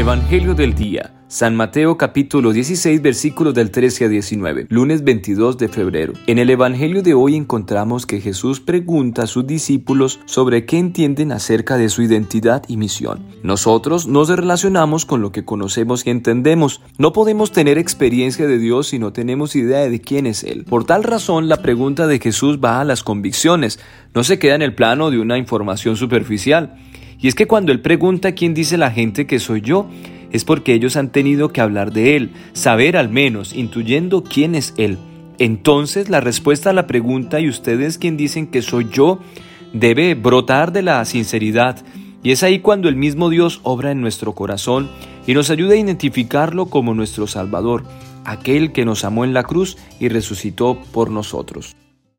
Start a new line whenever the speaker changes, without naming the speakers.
Evangelio del Día. San Mateo capítulo 16 versículos del 13 a 19, lunes 22 de febrero. En el Evangelio de hoy encontramos que Jesús pregunta a sus discípulos sobre qué entienden acerca de su identidad y misión. Nosotros nos relacionamos con lo que conocemos y entendemos. No podemos tener experiencia de Dios si no tenemos idea de quién es Él. Por tal razón, la pregunta de Jesús va a las convicciones, no se queda en el plano de una información superficial. Y es que cuando Él pregunta quién dice la gente que soy yo, es porque ellos han tenido que hablar de Él, saber al menos, intuyendo quién es Él. Entonces la respuesta a la pregunta, ¿y ustedes quién dicen que soy yo? debe brotar de la sinceridad. Y es ahí cuando el mismo Dios obra en nuestro corazón y nos ayuda a identificarlo como nuestro Salvador, aquel que nos amó en la cruz y resucitó por nosotros.